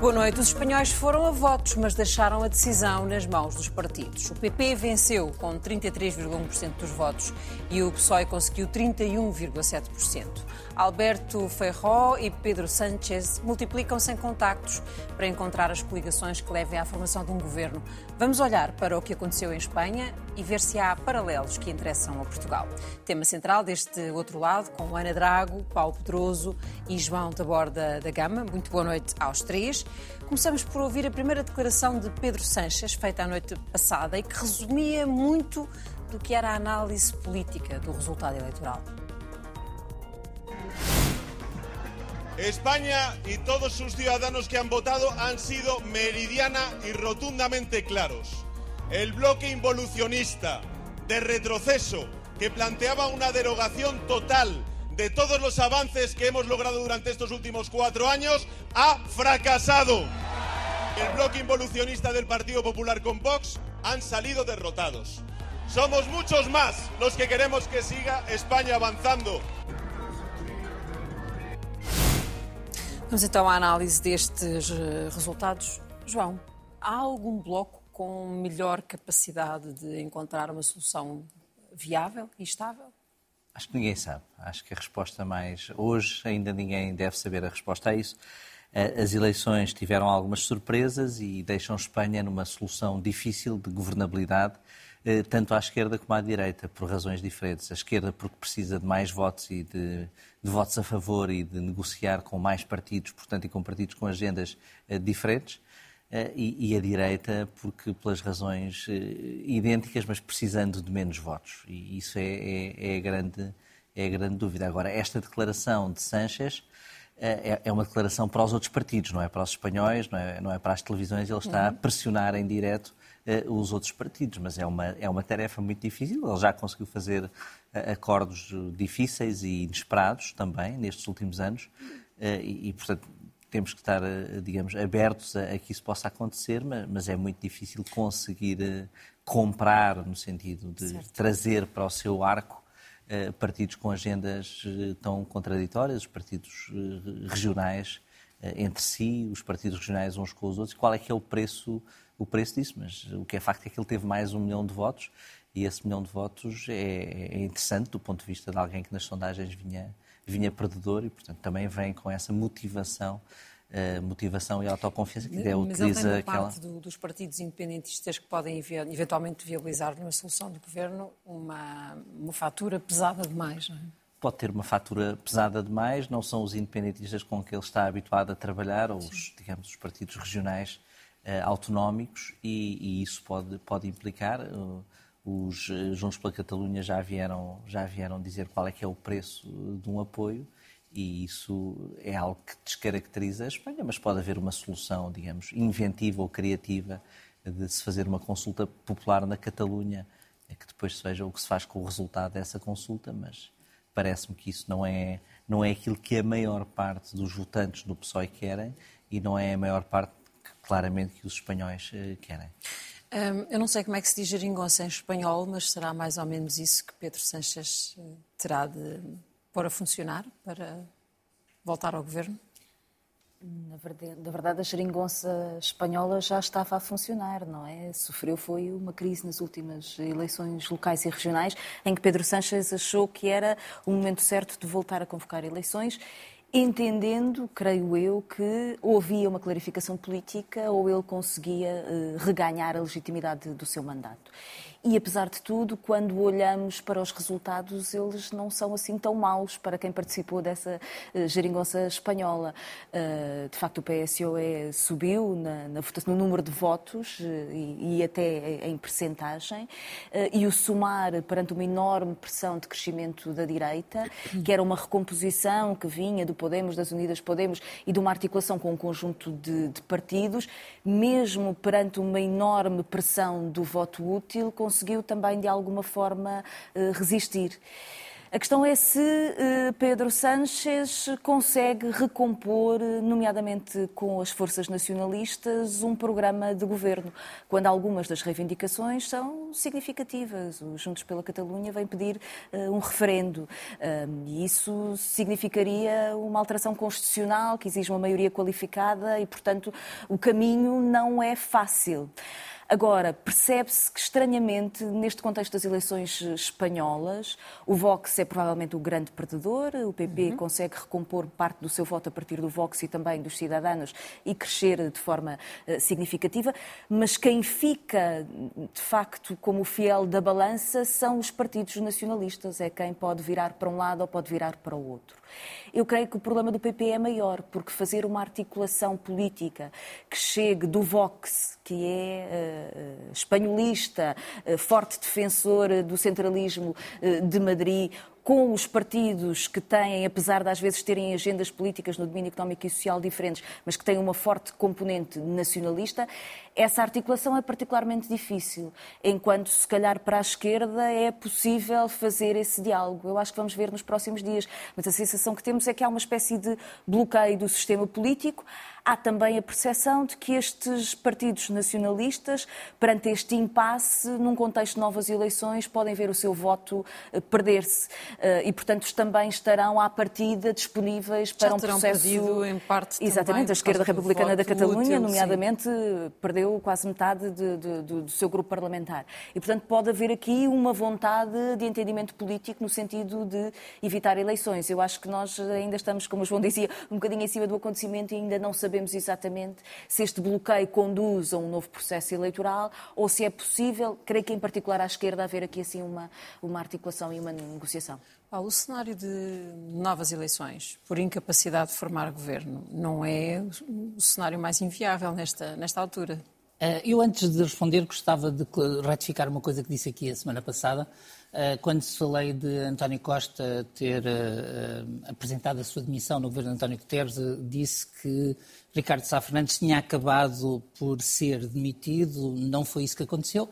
Boa noite. Os espanhóis foram a votos, mas deixaram a decisão nas mãos dos partidos. O PP venceu com 33,1% dos votos e o PSOE conseguiu 31,7%. Alberto Feijó e Pedro Sánchez multiplicam-se em contactos para encontrar as coligações que levem à formação de um governo. Vamos olhar para o que aconteceu em Espanha e ver se há paralelos que interessam a Portugal. Tema central deste outro lado, com Ana Drago, Paulo Pedroso e João da Borda da Gama. Muito boa noite aos três. Começamos por ouvir a primeira declaração de Pedro Sanches, feita a noite passada, e que resumia muito do que era a análise política do resultado eleitoral. España y todos sus ciudadanos que han votado han sido meridiana y rotundamente claros. El bloque involucionista de retroceso que planteaba una derogación total de todos los avances que hemos logrado durante estos últimos cuatro años ha fracasado. El bloque involucionista del Partido Popular con Vox han salido derrotados. Somos muchos más los que queremos que siga España avanzando Vamos então à análise destes eh, resultados. João, há algum bloco com melhor capacidade de encontrar uma solução viável e estável? Acho que ninguém sabe. Acho que a resposta mais. Hoje ainda ninguém deve saber a resposta a isso. Eh, as eleições tiveram algumas surpresas e deixam Espanha numa solução difícil de governabilidade tanto à esquerda como à direita, por razões diferentes. A esquerda porque precisa de mais votos e de, de votos a favor e de negociar com mais partidos, portanto, e com partidos com agendas uh, diferentes. Uh, e, e, a direita porque pelas razões idênticas, mas precisando de menos votos. E isso é, é, é, a grande, é a grande dúvida. Agora, esta declaração de Sánchez é, é, uma declaração para os outros partidos, não é para os espanhóis, não é, não é para as televisões. Ele está a pressionar em direto uh, os outros partidos, mas é uma, é uma tarefa muito difícil. Ele já conseguiu fazer uh, acordos difíceis e inesperados também nestes últimos anos uh, e, e, portanto, temos que estar, digamos, abertos a, a, que isso possa acontecer, mas, mas é muito difícil conseguir comprar, no sentido de certo. trazer para o seu arco partidos com agendas tão contraditórias, os partidos regionais entre si, os partidos regionais uns com os outros, qual é que é o preço o preço disso, mas o que é facto é que ele teve mais um milhão de votos e esse milhão de votos é, é interessante do ponto de vista de alguém que nas sondagens vinha, vinha perdedor e, portanto, também vem com essa motivação Uh, motivação e autoconfiança que até utiliza Mas aquela... parte do, dos partidos independentistas que podem eventualmente viabilizar numa solução do governo uma, uma fatura pesada demais, não é? Pode ter uma fatura pesada demais, não são os independentistas com que ele está habituado a trabalhar, ou os, digamos, os partidos regionais autonómicos e, e, isso pode, pode implicar. Uh, os uh, Juntos pela Catalunha já vieram, já vieram dizer qual é que é o preço de um apoio e isso é algo que descaracteriza a Espanha, mas pode haver uma solução, digamos, inventiva ou criativa de se fazer uma consulta popular na Catalunha, que depois se veja o que se faz com o resultado dessa consulta, mas parece-me que isso não é, não é aquilo que a maior parte dos votantes do PSOE querem e não é a maior parte claramente que os espanhóis uh, querem. Um, eu não sei como é que se diz geringonça em espanhol, mas será mais ou menos isso que Pedro Sanches eh, terá de pôr a funcionar para voltar ao governo? Na verdade, na verdade, a geringonça espanhola já estava a funcionar, não é? Sofreu foi uma crise nas últimas eleições locais e regionais, em que Pedro Sánchez achou que era o momento certo de voltar a convocar eleições entendendo, creio eu, que ou havia uma clarificação política ou ele conseguia uh, reganhar a legitimidade do seu mandato. E, apesar de tudo, quando olhamos para os resultados, eles não são assim tão maus para quem participou dessa uh, geringonça espanhola. Uh, de facto, o PSOE subiu no número de votos uh, e, e, até em percentagem, e o somar perante uma enorme pressão de crescimento da direita, que era uma recomposição que vinha do Podemos, das Unidas Podemos e de uma articulação com um conjunto de, de partidos, mesmo perante uma enorme pressão do voto útil, conseguiu também, de alguma forma, eh, resistir. A questão é se uh, Pedro Sánchez consegue recompor, nomeadamente com as forças nacionalistas, um programa de governo, quando algumas das reivindicações são significativas. O Juntos pela Catalunha vem pedir um referendo e isso significaria uma alteração constitucional que exige uma maioria qualificada e, portanto, o caminho não é fácil. Agora, percebe-se que, estranhamente, neste contexto das eleições espanholas, o Vox é provavelmente o grande perdedor, o PP uhum. consegue recompor parte do seu voto a partir do Vox e também dos cidadãos e crescer de forma uh, significativa, mas quem fica, de facto, como fiel da balança são os partidos nacionalistas, é quem pode virar para um lado ou pode virar para o outro. Eu creio que o problema do PP é maior, porque fazer uma articulação política que chegue do Vox, que é uh, espanholista, uh, forte defensor do centralismo de Madrid, com os partidos que têm, apesar de às vezes terem agendas políticas no domínio económico e social diferentes, mas que têm uma forte componente nacionalista, essa articulação é particularmente difícil, enquanto se calhar para a esquerda é possível fazer esse diálogo. Eu acho que vamos ver nos próximos dias, mas a sensação que temos é que há uma espécie de bloqueio do sistema político. Há também a percepção de que estes partidos nacionalistas, perante este impasse, num contexto de novas eleições, podem ver o seu voto eh, perder-se. Eh, e, portanto, também estarão à partida disponíveis para Já um processo. Perdido, em parte, Exatamente, a esquerda republicana da Catalunha, útil, nomeadamente, sim. Perdeu quase metade de, de, de, do seu grupo parlamentar. E, portanto, pode haver aqui uma vontade de entendimento político no sentido de evitar eleições. Eu acho que nós ainda estamos, como o João dizia, um bocadinho em cima do acontecimento e ainda não sabemos exatamente se este bloqueio conduz a um novo processo eleitoral ou se é possível, creio que em particular à esquerda, haver aqui assim uma, uma articulação e uma negociação. Paulo, o cenário de novas eleições por incapacidade de formar governo não é o cenário mais inviável nesta, nesta altura? Eh, eu, antes de responder, gostava de ratificar uma coisa que disse aqui a semana passada, eh, quando se falei de António Costa ter eh, apresentado a sua demissão no governo de António Guterres, disse que Ricardo Sá Fernandes tinha acabado por ser demitido. Não foi isso que aconteceu.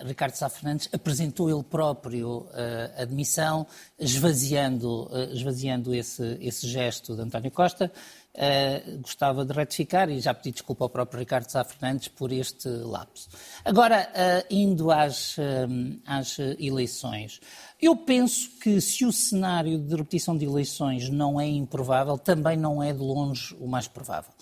Ricardo Sá Fernandes apresentou ele próprio a demissão, esvaziando, esvaziando esse, esse gesto de António Costa. Uh, gostava de retificar e já pedi desculpa ao próprio Ricardo Sá Fernandes por este lapso. Agora, uh, indo às, uh, às, eleições, eu penso que se o cenário de repetição de eleições não é improvável, também não é de longe o mais provável.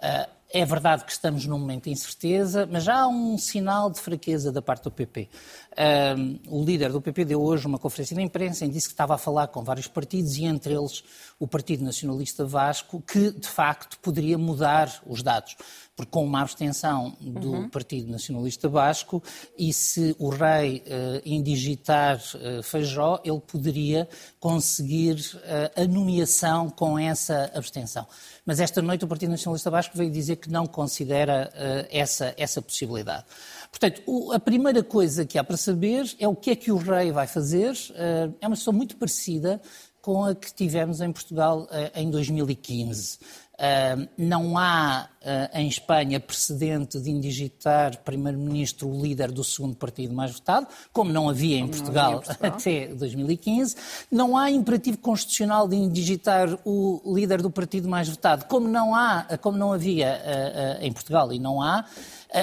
É verdade que estamos num momento de incerteza, mas já há um sinal de fraqueza da parte do PP. Um, o líder do PP deu hoje uma conferência de imprensa em disse que estava a falar com vários partidos e entre eles o Partido Nacionalista Vasco, que de facto poderia mudar os dados, porque com uma abstenção do uhum. Partido Nacionalista Vasco e se o rei uh, indigitar uh, Feijó, ele poderia conseguir uh, a nomeação com essa abstenção. Mas esta noite o Partido Nacionalista Vasco veio dizer que não considera uh, essa, essa possibilidade. Portanto, o, a primeira coisa que há para saber é o que é que o rei vai fazer. Uh, é uma situação muito parecida com a que tivemos em Portugal uh, em 2015. Uh, não há uh, em Espanha precedente de indigitar primeiro-ministro o líder do segundo partido mais votado, como não havia em, Portugal, havia em Portugal, até 2015. Não há imperativo constitucional de indigitar o líder do partido mais votado, como não há, como não havia uh, em Portugal e não há.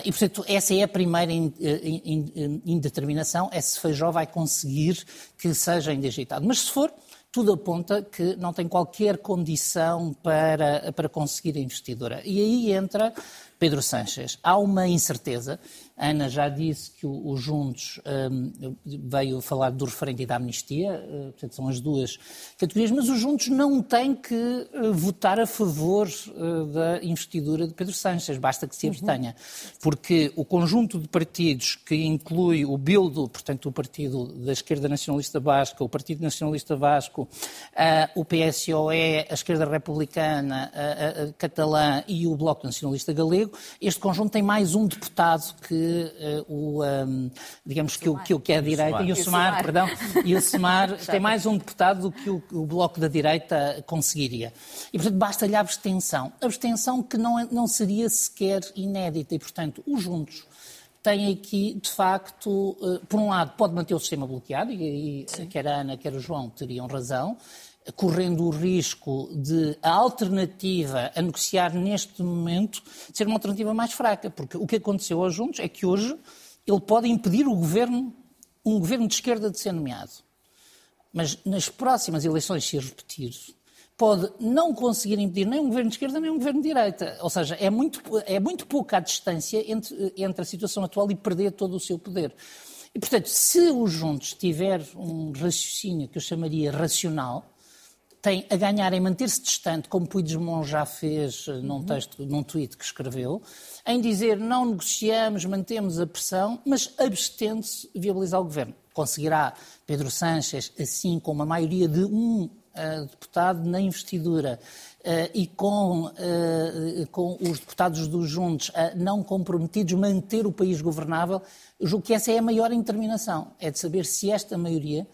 E, portanto, essa é a primeira indeterminação, é se Feijó vai conseguir que seja indigitado. Mas se for, tudo aponta que não tem qualquer condição para, para conseguir a investidura. E aí entra Pedro Sanches. Há uma incerteza Ana já disse que o, o Juntos um, veio falar do referendo e da amnistia, uh, portanto são as duas categorias, mas o Juntos não tem que uh, votar a favor uh, da investidura de Pedro Sánchez, basta que se uhum. abstenha, porque o conjunto de partidos que inclui o Bildo, portanto o Partido da Esquerda Nacionalista Vasca, o Partido Nacionalista Vasco, o PSOE, a Esquerda Republicana, a, a Catalã e o Bloco Nacionalista Galego, este conjunto tem mais um deputado que uh, o, um, digamos que o, que o que é a direita, e o SEMAR, perdão, e o SEMAR tem mais um deputado do que o, o, Bloco da Direita conseguiria. E, portanto, basta-lhe a abstenção. Abstenção que não, é, não seria sequer inédita. E, portanto, os Juntos tem aqui, de facto, eh, por um lado, pode manter o sistema bloqueado, e aí quer a Ana, quer o João teriam razão, correndo o risco de a alternativa a negociar neste momento ser uma alternativa mais fraca, porque o que aconteceu aos Juntos é que hoje ele pode impedir o governo, um governo de esquerda de ser nomeado. Mas nas próximas eleições, se repetir, pode não conseguir impedir nem um governo de esquerda nem um governo de direita. Ou seja, é muito, é muito pouca a distância entre, entre a situação atual e perder todo o seu poder. E, portanto, se o Juntos tiver um raciocínio que eu chamaria racional, tem a ganhar em manter-se distante, como Puigdemont já fez eh, num texto, num tweet que escreveu, em dizer não negociamos, mantemos a pressão, mas abstendo-se viabilizar o governo. Conseguirá Pedro Sánchez, assim com uma maioria de um uh, deputado na investidura uh, e com, uh, com os deputados dos Juntos não comprometidos, manter o país governável, julgo que essa é a maior determinação, é de saber se esta maioria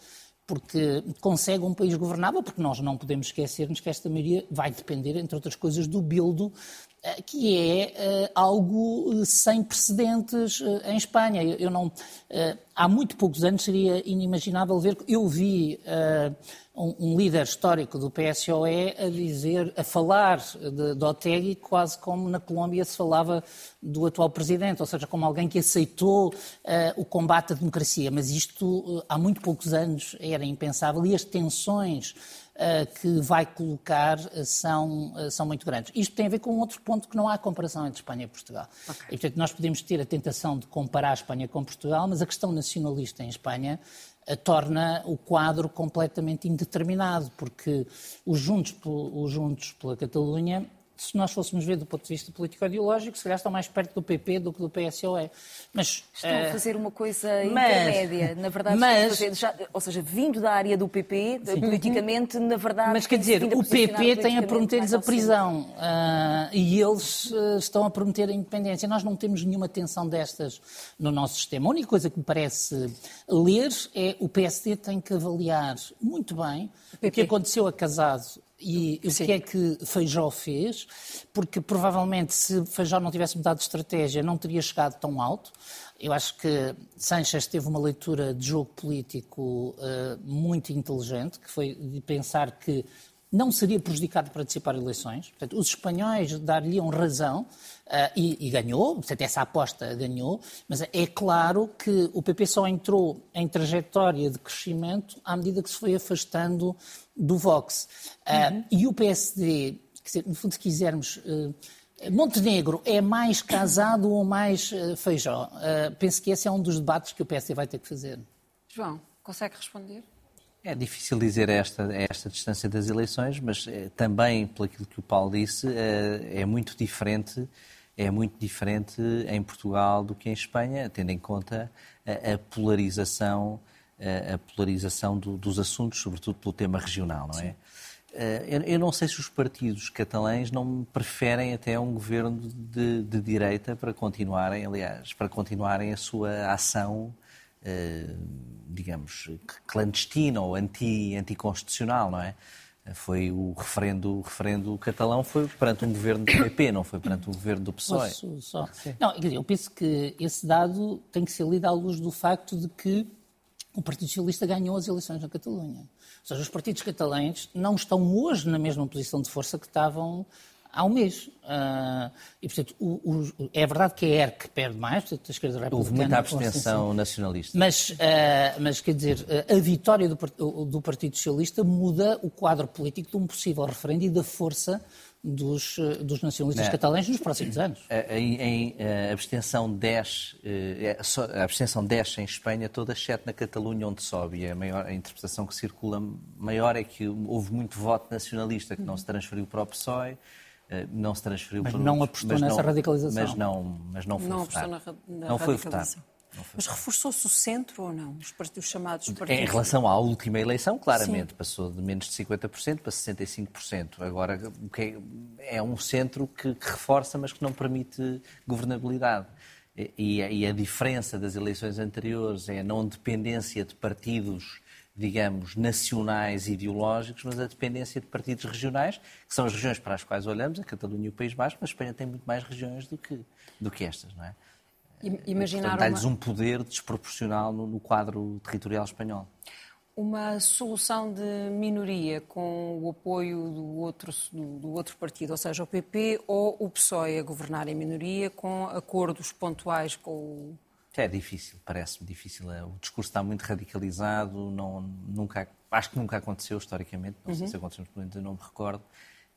porque consegue um país governável, porque nós não podemos esquecer-nos que esta maioria vai depender, entre outras coisas, do bildo, que é uh, algo eh, sem precedentes em Espanha. Eu, não, há muito poucos anos seria inimaginável ver. Eu vi um, líder histórico do PSOE a dizer, a falar de, de Otegi quase como na Colômbia se falava do atual presidente, ou seja, como alguém que aceitou o combate à democracia. Mas isto há muito poucos anos era impensável e as tensões que vai colocar são, são muito grandes. Isto tem a ver com outro ponto que não há comparação entre Espanha e Portugal. Okay. E, portanto, nós podemos ter a tentação de comparar a Espanha com Portugal, mas a questão nacionalista em Espanha torna o quadro completamente indeterminado, porque os Juntos, os Juntos pela Catalunha se nós fôssemos ver do ponto de vista político-ideológico, se calhar estão mais perto do PP do que do PSOE. Mas, estão uh, a eh, fazer uma coisa mas, intermédia. Na verdade, mas, fazer, já, ou seja, vindo da área do PP, sim. politicamente, na verdade... Mas quer dizer, o PP tem a prometer-lhes a prisão uh, e eles uh, estão a prometer a independência. Nós não temos nenhuma tensão destas no nosso sistema. A única coisa que me parece ler é o PSD tem que avaliar muito bem o, o que aconteceu a Casado e Sim. o que é que Feijó fez, porque provavelmente se Feijó não tivesse mudado de estratégia não teria chegado tão alto. Eu acho que Sanchez teve uma leitura de jogo político uh, muito inteligente, que foi de pensar que não seria prejudicado participar em eleições. Portanto, os espanhóis dar-lhe razão uh, e, e, ganhou, portanto, essa aposta ganhou, mas é claro que o PP só entrou em trajetória de crescimento à medida que se foi afastando do Vox. Uh, uhum. E o PSD, dizer, no fundo, se quisermos. Uh, Montenegro é mais casado ou mais feijó? penso que esse é um dos debates que o PSD vai ter que fazer. João, consegue responder? É difícil dizer a esta, a esta distância das eleições, mas é, também, pelo aquilo que o Paulo disse, é, é muito diferente é muito diferente em Portugal do que em Espanha, tendo em conta a, a polarização, a, polarização do, dos assuntos, sobretudo pelo tema regional, não é? Eu, eu, não sei se os partidos catalães não preferem até um governo de, de direita para continuarem, aliás, para continuarem a sua ação eh, digamos, clandestina ou anti, anticonstitucional, não é? Foi o referendo, o referendo catalão foi perante um governo do PP, não foi perante um governo do PSOE. Posso só... Não, eu penso que esse dado tem que ser lido à luz do facto de que o Partido Socialista ganhou as eleições na Catalunha. Ou seja, os partidos catalães não estão hoje na mesma posição de força que estavam há um mês. Uh, e, portanto, o, o, é verdade que é a ERC perde mais, portanto, a esquerda republicana... Houve muita abstenção nacionalista. Mas, uh, mas, quer dizer, a vitória do, do Partido Socialista muda o quadro político de um possível referendo e da força dos, dos nacionalistas catalães nos próximos anos. Em, em a abstenção 10, é, a abstenção 10 em Espanha, toda exceto na Catalunha, onde sobe. E a, maior, a interpretação que circula maior é que houve muito voto nacionalista que não se transferiu para o PSOE eh, não se transferiu mas para não apostou nessa não, radicalização. Mas não, mas não foi não votar. Na, na não foi votar. Mas reforçou-se o centro ou não? Os, partidos, chamados partidos? Em relação à última eleição, claramente, Sim. passou de menos de 50% para 65%. Agora, é, é um centro que, que, reforça, mas que não permite governabilidade. E, e, a diferença das eleições anteriores é a não dependência de partidos digamos, nacionais ideológicos, mas a dependência de partidos regionais, que são as regiões para as quais olhamos, a Catalunha e o País Basco, mas a Espanha tem muito mais regiões do que, do que estas, não é? Imaginar Dá-lhes uma... um poder desproporcional no, no quadro territorial espanhol uma solução de minoria com o apoio do outro, do, do, outro partido, ou seja, o PP ou o PSOE a governar em minoria com acordos pontuais com o... É difícil, parece-me difícil. É, o discurso está muito radicalizado, não, nunca, acho que nunca aconteceu historicamente, não uhum. sei se aconteceu, não me recordo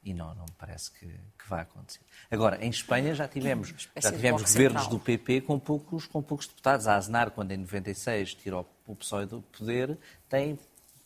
e não, não me parece que, que vá acontecer. Agora, em Espanha já tivemos, já tivemos governos central. do PP com poucos, com poucos deputados. A Aznar, quando em 96 tirou o PSOE do poder, tem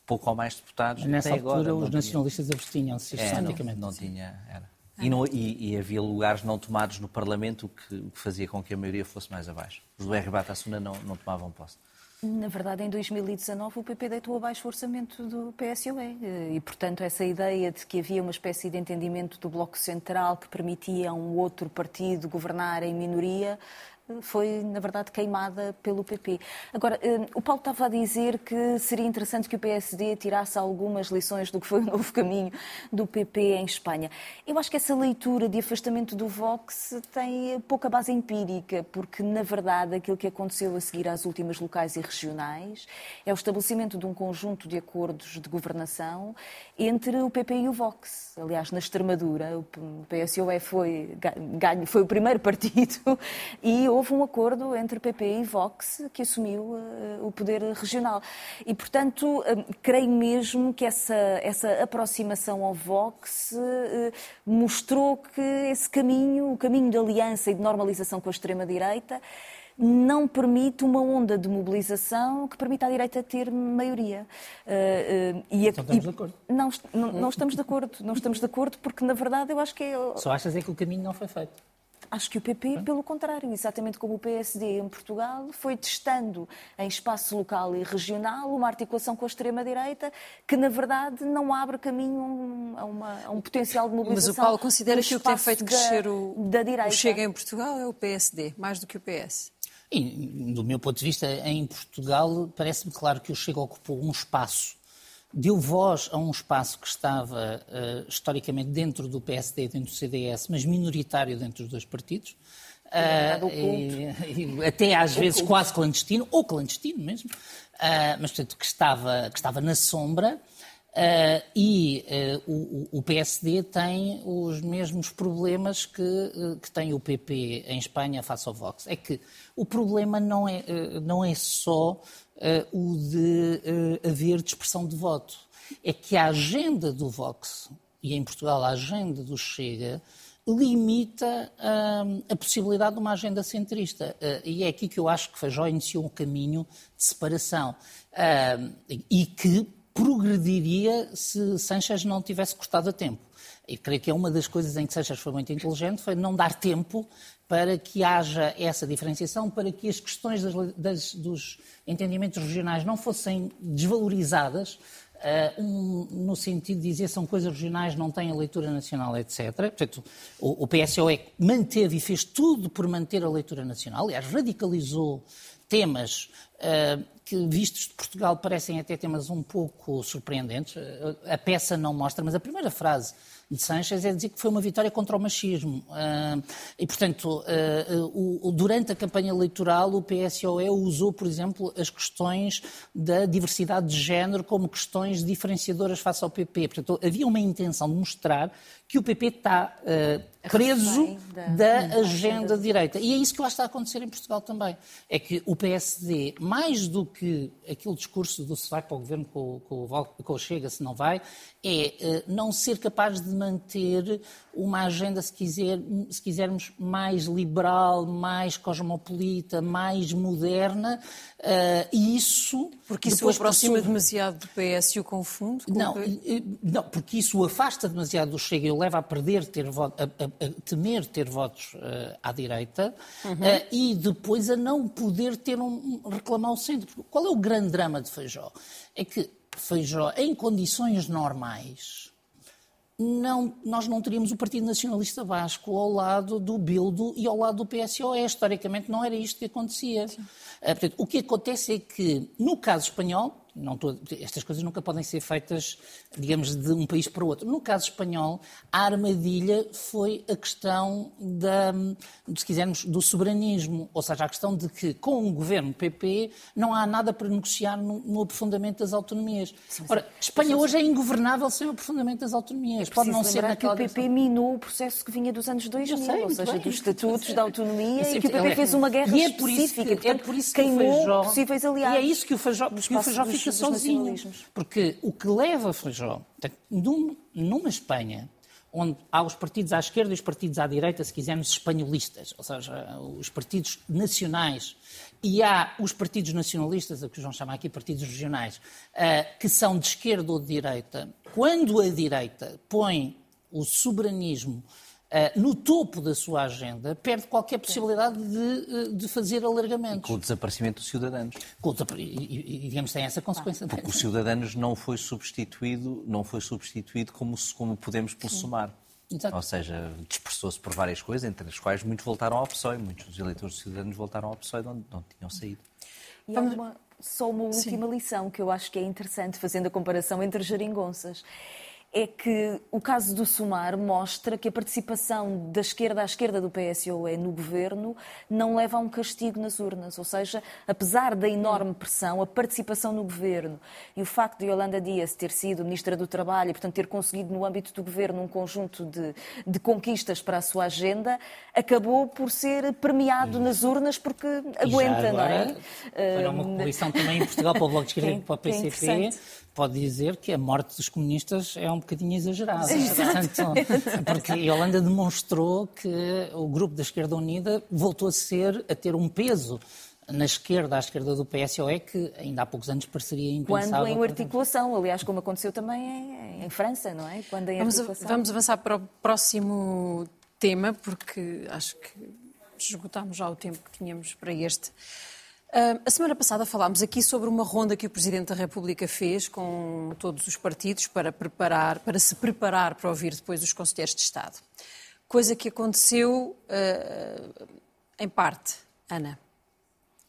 pouco ou mais deputados. Nessa altura, agora, os nacionalistas abstinham-se é, sistematicamente. Não, não tinha, era. E, não, e, e, havia lugares não tomados no Parlamento, o que, que, fazia com que a maioria fosse mais abaixo. Os do R. Batasuna não, não tomavam posse. Na verdade, em 2019, o PP deitou abaixo o orçamento do PSOE e, portanto, essa ideia de que havia uma espécie de entendimento do Bloco Central que permitia a um outro partido governar em minoria foi, na verdade, queimada pelo PP. Agora, eh, o Paulo estava a dizer que seria interessante que o PSD tirasse algumas lições do que foi o novo caminho do PP em Espanha. Eu acho que essa leitura de afastamento do Vox tem pouca base empírica, porque, na verdade, aquilo que aconteceu a seguir às últimas locais e regionais é o estabelecimento de um conjunto de acordos de governação entre o PP e o Vox. Aliás, na Extremadura, o PSOE foi, foi o primeiro partido e houve um acordo entre PP e Vox que assumiu uh, o poder regional. E, portanto, uh, creio mesmo que essa, essa aproximação ao Vox uh, mostrou que esse caminho, o caminho de aliança e de normalização com a extrema-direita, não permite uma onda de mobilização que permita à direita ter maioria. Uh, uh, e a, estamos de acordo. Não, não, não, estamos de acordo. Não estamos de acordo porque, na verdade, eu acho que é... Só achas é que o caminho não foi feito? Acho que o PP, pelo contrário, exatamente como o PSD em Portugal, foi testando em espaço local e regional uma articulação com a extrema-direita que, na verdade, não abre caminho a, uma, a um potencial de mobilização. Mas o Paulo considera que o que tem feito crescer o, da direita. o Chega em Portugal é o PSD, mais do que o PS? E, do meu ponto de vista, em Portugal, parece-me claro que o Chega ocupou um espaço deu voz a um espaço que estava uh, historicamente dentro do PSD, dentro do CDS, mas minoritário dentro dos dois partidos. Uh, e, e, até às vezes quase clandestino, ou clandestino mesmo, uh, mas portanto que estava, que estava na sombra. Uh, e uh, o, o, PSD tem os mesmos problemas que, uh, que tem o PP em Espanha face ao Vox. É que o problema não é, não é só o de haver dispersão de voto. É que a agenda do Vox, e em Portugal a agenda do Chega, limita a possibilidade de uma agenda centrista. e é aqui que eu acho que Feijó iniciou um caminho de separação. e que progrediria se Sanchez não tivesse cortado a tempo. E creio que é uma das coisas em que Sanchez foi muito inteligente, foi não dar tempo para que haja essa diferenciação, para que as questões das, das, dos entendimentos regionais não fossem desvalorizadas, uh, um, no sentido de dizer são coisas regionais, não têm a leitura nacional, etc. Portanto, o, o PSOE manteve e fez tudo por manter a leitura nacional, aliás, radicalizou temas uh, que, vistos de Portugal, parecem até temas um pouco surpreendentes. Uh, a peça não mostra, mas a primeira frase de Sanchez é dizer que foi uma vitória contra o machismo. E, portanto, uh, durante a campanha eleitoral, o PSOE usou, por exemplo, as questões da diversidade de género como questões diferenciadoras face ao PP. Portanto, havia uma intenção de mostrar que o PP está preso da, agenda de direita. E é isso que lá está a acontecer em Portugal também. É que o PSD, mais do que aquele discurso do se vai para o governo com, com, com o Chega, se não vai, é não ser capaz de manter uma agenda, se, quiser, se quisermos, mais liberal, mais cosmopolita, mais moderna, uh, e isso... Porque isso o aproxima demasiado do PS e o confunde? Não, não, porque isso o afasta demasiado do Chega o leva a perder, ter voto, a, a, a temer ter votos uh, à direita, uhum. uh, e depois a não poder ter um, reclamar o centro. Qual é o grande drama de Feijó? É que Feijó, em condições normais, não, nós não teríamos o Partido Nacionalista Vasco ao lado do Bildo e ao lado do PSOE. Historicamente não era isto que acontecia. Uh, portanto, o que acontece é que, no caso espanhol, não tô, estas coisas nunca podem ser feitas, digamos, de um país para o outro. No caso espanhol, a armadilha foi a questão da, se quisermos, do soberanismo, ou seja, a questão de que com o governo PP não há nada para negociar no, no aprofundamento das autonomias. Ora, Espanha hoje é ingovernável sem o aprofundamento das autonomias. Pode não ser naquela... que o PP minou o processo que vinha dos anos 2000, sei, ou seja, bem. dos estatutos da autonomia, e que o PP é, fez uma guerra e é específica, que, portanto, é por isso que queimou Feijó, possíveis aliados. E é isso que o Feijó, que o Feijó fica sozinho. Porque o que leva Feijó, num, numa Espanha onde há os partidos à esquerda e os partidos à direita, se quisermos, espanholistas, ou seja, os partidos nacionais, e há os partidos nacionalistas, a que João chama aqui partidos regionais, eh, que são de esquerda ou de direita. Quando a direita põe o soberanismo Uh, no topo da sua agenda, perde qualquer possibilidade de, eh, de fazer alargamentos. E com o desaparecimento dos cidadãos. Com o, e, e, digamos, tem essa consequência. Porque os cidadãos não foi substituído, não foi substituído como, como podemos pelo SUMAR. Exato. Ou seja, dispersou-se por várias coisas, entre as quais muitos voltaram ao PSOE, muitos dos eleitores cidadãos voltaram ao PSOE de onde não tinham saído. E há uma, só uma última Sim. lição que eu acho que é interessante, fazendo a comparação entre geringonças é que o caso do Sumar mostra que a participação da esquerda à esquerda do PSOE no governo não leva a um castigo nas urnas. Ou seja, apesar da enorme pressão, a participação no governo e o facto de Yolanda Dias ter sido ministra do Trabalho e, portanto, ter conseguido no âmbito do governo um conjunto de, de conquistas para a sua agenda, acabou por ser premiado nas urnas porque aguenta, não é? Foi uma coalição também em Portugal para o Bloco de Esquerda e para o PCP pode dizer que a morte dos comunistas é um bocadinho exagerada. Portanto, porque a Holanda demonstrou que o grupo da Esquerda Unida voltou a ser, a ter um peso na esquerda, à esquerda do PSOE, que ainda há poucos anos pareceria impensável. Quando em articulação, aliás, como aconteceu também em, em França, não é? Quando em vamos, vamos avançar para o próximo tema, porque acho que esgotámos já o tempo que tínhamos para este. Uh, a semana passada falámos aqui sobre uma ronda que o Presidente da República fez com todos os partidos para, preparar, para se preparar para ouvir depois os Conselheiros de Estado. Coisa que aconteceu uh, em parte, Ana.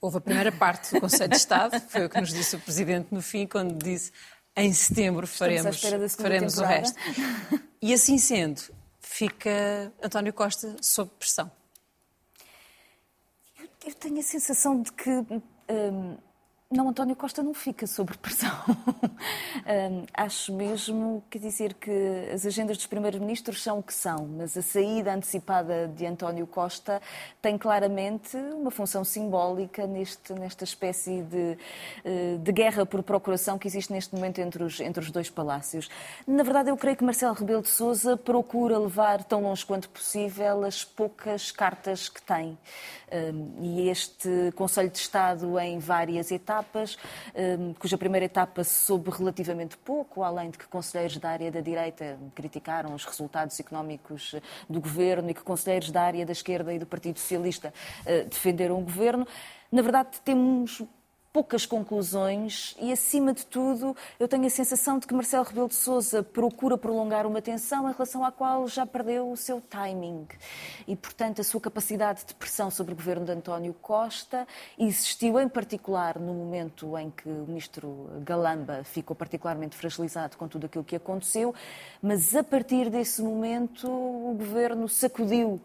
Houve a primeira parte do Conselho de Estado, foi o que nos disse o Presidente no fim, quando disse em setembro faremos, faremos o resto. E assim sendo, fica António Costa sob pressão. Eu tenho a sensação de que hum, não, António Costa não fica sob pressão. acho mesmo, quer dizer, que as agendas dos primeiros-ministros são o que são, mas a saída antecipada de António Costa tem claramente uma função simbólica neste, nesta espécie de, eh, de guerra por procuração que existe neste momento entre os, entre os dois palácios. Na verdade, eu creio que Marcelo Rebelo de Sousa procura levar tão longe quanto possível as poucas cartas que tem. E este Conselho de Estado, em várias etapas, etapas, hum, cuja primeira etapa soube relativamente pouco, além de que conselheiros da área da direita criticaram os resultados económicos do governo e que conselheiros da área da esquerda e do Partido Socialista eh, defenderam o governo. Na verdade, temos poucas conclusões e, acima de tudo, eu tenho a sensação de que Marcelo Rebelo de Sousa procura prolongar uma tensão em relação à qual já perdeu o seu timing. E, portanto, a sua capacidade de pressão sobre o governo de António Costa existiu em particular no momento em que o ministro Galamba ficou particularmente fragilizado com tudo aquilo que aconteceu, mas a partir desse momento o governo sacudiu uh,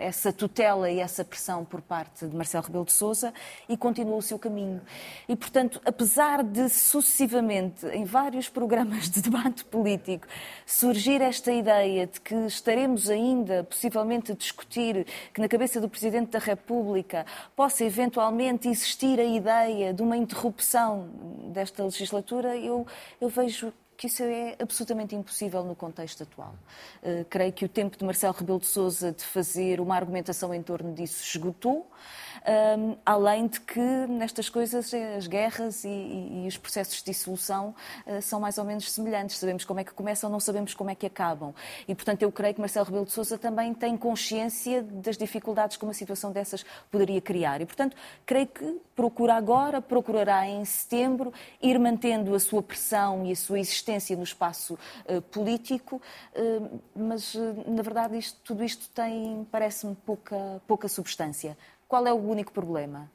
essa tutela e essa pressão por parte de Marcelo Rebelo de Sousa e continuou o seu caminho. E, portanto, apesar de sucessivamente, em vários programas de debate político, surgir esta ideia de que estaremos ainda possivelmente a discutir que na cabeça do Presidente da República possa eventualmente existir a ideia de uma interrupção desta legislatura, eu, eu vejo que isso é absolutamente impossível no contexto atual. Uh, creio que o tempo de Marcelo Rebelo de Sousa de fazer uma argumentação em torno disso esgotou um, além de que nestas coisas as guerras e, e, e os processos de dissolução uh, são mais ou menos semelhantes. Sabemos como é que começam, não sabemos como é que acabam. E, portanto, eu creio que Marcelo Rebelo de Sousa também tem consciência das dificuldades que uma situação dessas poderia criar. E, portanto, creio que procura agora, procurará em setembro, ir mantendo a sua pressão e a sua existência no espaço uh, político, uh, mas, na verdade, isto, tudo isto tem, parece-me, pouca, pouca substância. Qual é o único problema?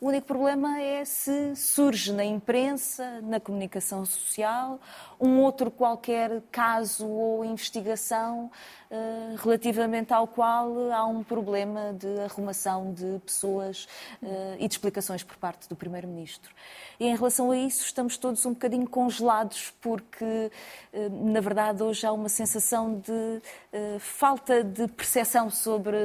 O único problema é se surge na imprensa, na comunicação social, um outro qualquer caso ou investigação uh, relativamente ao qual há um problema de arrumação de pessoas uh, e de explicações por parte do Primeiro-Ministro. E em relação a isso, estamos todos um bocadinho congelados, porque, eh, na verdade, hoje há uma sensação de falta de percepção sobre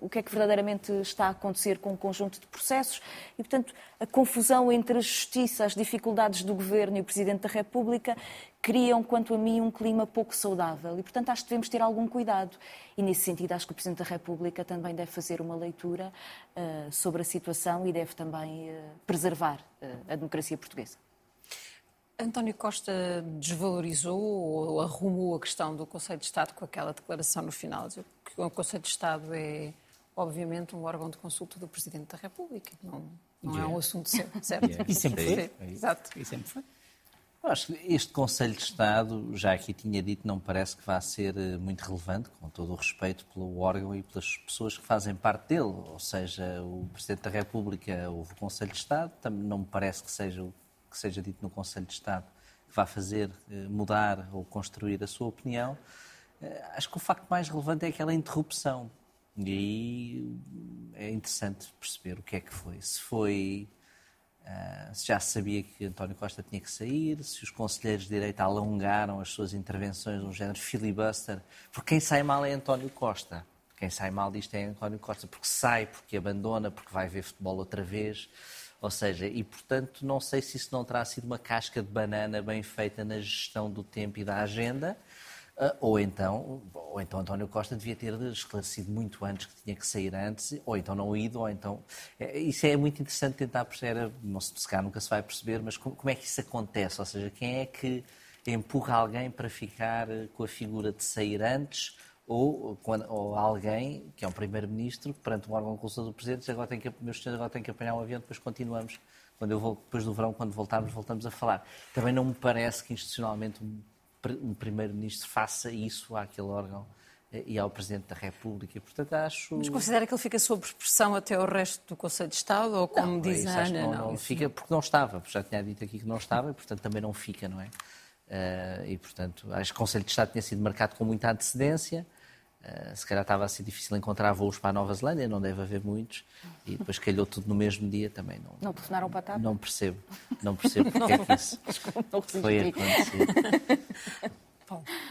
o que é que verdadeiramente está a acontecer com o um conjunto de processos e, portanto, a confusão entre a justiça, as dificuldades do governo e o Presidente da República criam, quanto a mim, um clima pouco saudável. E, portanto, acho que devemos ter algum cuidado. E, nesse sentido, acho que o Presidente da República também deve fazer uma leitura uh, sobre a situação e deve também uh, preservar uh, a democracia portuguesa. António Costa desvalorizou ou arrumou a questão do Conselho de Estado com aquela declaração no final, que o Conselho de Estado é, obviamente, um órgão de consulta do Presidente da República. Não, não yeah. é um assunto certo. Yeah. E sempre foi. Exato. E sempre foi. Acho que este Conselho de Estado, já aqui tinha dito, não me parece que vá ser eh, muito relevante, com todo o respeito pelo órgão e pelas pessoas que fazem parte dele. Ou seja, o Presidente da República, houve o Conselho de Estado, também não me parece que seja, que seja dito no Conselho de Estado que vá fazer eh, mudar ou construir a sua opinião. Eh, acho que o facto mais relevante é aquela interrupção. E aí é interessante perceber o que é que foi. Se foi se já sabia que António Costa tinha que sair, se os conselheiros de direita alongaram as suas intervenções num género filibuster, porque quem sai mal é António Costa. Quem sai mal disto é António Costa, porque sai, porque abandona, porque vai ver futebol outra vez. Ou seja, e portanto não sei se isso não terá sido uma casca de banana bem feita na gestão do tempo e da agenda, ah, ou então, ou então António Costa devia ter esclarecido muito antes que tinha que sair antes, ou então não ido, ou então. É, isso é muito interessante tentar perceber, não se calhar nunca se vai perceber, mas como, como é que isso acontece? Ou seja, quem é que empurra alguém para ficar com a figura de sair antes? Ou, quando, ou alguém, que é um primeiro-ministro, perante um órgão consultor do presidente, diz agora tem que, meus senhores, agora tem que apanhar um avião, depois continuamos. Quando eu vou, depois do verão, quando voltarmos, voltamos a falar. Também não me parece que institucionalmente um primeiro-ministro faça isso àquele órgão eh, e ao Presidente da República. Portanto, acho... Mas considera que ele fica sob pressão até o resto do Conselho de Estado, ou como não, diz a Ana? Não, não, não fica porque não estava, já tinha dito aqui que não estava, e, portanto, também não fica, não é? Uh, e, portanto, acho que o Conselho de Estado tinha sido marcado com muita antecedência, Uh, se calhar estava a ser difícil encontrar voos para a Nova Zelândia, não deve haver muitos, e depois calhou tudo no mesmo dia também. Não, não telefonaram para a TAP? Não percebo, não percebo porque é que isso foi acontecido.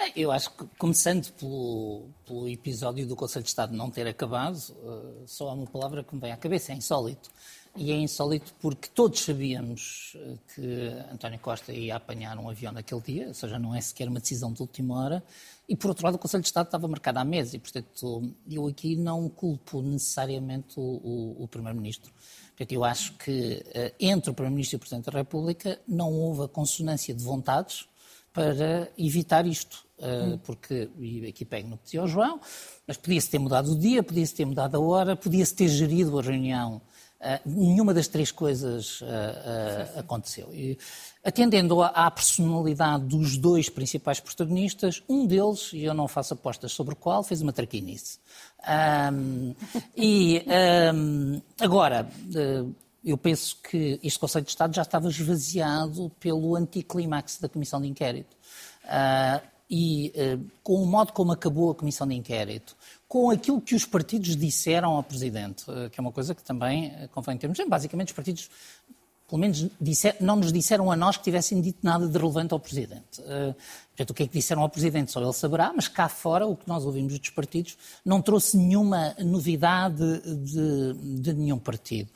É, eu acho que, começando pelo, pelo, episódio do Conselho de Estado não ter acabado, uh, só há uma palavra que me vem à cabeça, é insólito. E é insólito porque todos sabíamos eh, que António Costa ia apanhar um avião naquele dia, ou seja, não é sequer uma decisão de última hora. E, por outro lado, o Conselho de Estado estava marcado há meses e, portanto, eu aqui não culpo necessariamente o, o, o Primeiro-Ministro. Portanto, eu acho que uh, entre o Primeiro-Ministro e o Presidente da República não houve a consonância de vontades para evitar isto. Uh, porque, e aqui pego no que dizia o João, mas podia-se ter mudado o dia, podia-se ter mudado a hora, podia-se ter gerido a reunião nenhuma das três coisas uh, uh, aconteceu. E, atendendo à, personalidade dos dois principais protagonistas, um deles, e eu não faço apostas sobre qual, fez uma traquinice. Um, e um, agora, eu penso que este Conselho de Estado já estava esvaziado pelo anticlímax da Comissão de Inquérito. e com o modo como acabou a Comissão de Inquérito, com aquilo que os partidos disseram ao Presidente, eh, que é uma coisa que também eh, convém termos. Basicamente, os partidos, pelo menos, disser, não nos disseram a nós que tivessem dito nada de relevante ao Presidente. Uh, portanto, o que é que disseram ao Presidente só ele saberá, mas cá fora, o que nós ouvimos dos partidos não trouxe nenhuma novidade de, de nenhum partido.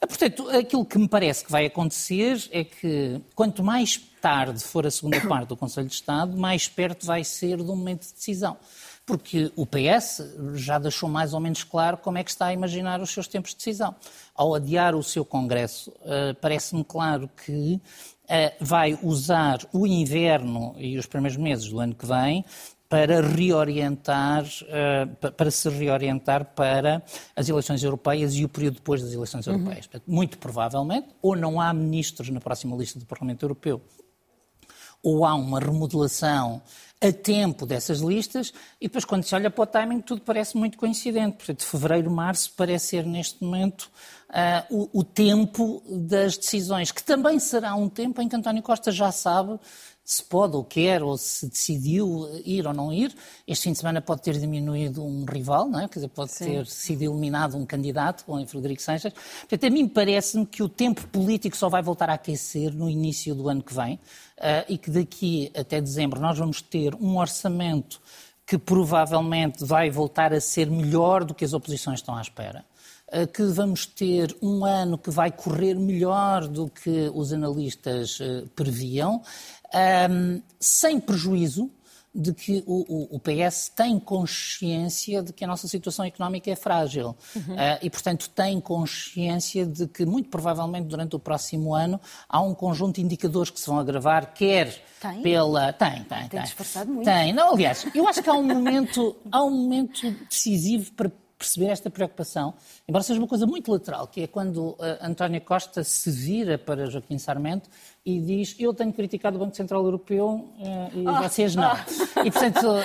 Portanto, aquilo que me parece que vai acontecer é que quanto mais tarde for a segunda parte do Conselho de Estado, mais perto vai ser do momento de decisão porque o PS já deixou mais ou menos claro como é que está a imaginar os seus tempos de decisão. Ao adiar o seu Congresso, uh, parece-me claro que uh, vai usar o inverno e os primeiros meses do ano que vem para reorientar, uh, para se reorientar para as eleições europeias e o período depois das eleições uhum. europeias. Muito provavelmente, ou não há ministros na próxima lista do Parlamento Europeu, ou há uma remodelação a tempo dessas listas e depois quando se olha para o timing tudo parece muito coincidente. Portanto, fevereiro, março parece ser neste momento uh, o, o tempo das decisões, que também será um tempo em que António Costa já sabe se pode ou quer, ou se decidiu ir ou não ir. Este fim de semana pode ter diminuído um rival, não é? Quer dizer, pode Sim. ter sido eliminado um candidato, como em Frederico Sanches. Portanto, a mim parece-me que o tempo político só vai voltar a aquecer no início do ano que vem uh, e que daqui até dezembro nós vamos ter um orçamento que provavelmente vai voltar a ser melhor do que as oposições estão à espera que vamos ter um ano que vai correr melhor do que os analistas eh, previam um, sem prejuízo de que o, PS tem consciência de que a nossa situação económica é frágil uhum. uh, e, portanto, tem consciência de que, muito provavelmente, durante o próximo ano, há um conjunto de indicadores que se vão agravar, quer tem? pela... Tem, tem, tem. Tem disfarçado muito. Tem. Não, aliás, eu acho que há um momento, há um momento decisivo para perceber esta preocupação, embora seja uma coisa muito lateral, que é quando uh, António Costa se vira para Joaquim Sarmento e diz eu tenho criticado o Banco Central Europeu uh, e ah, vocês não. Ah. E, portanto, uh,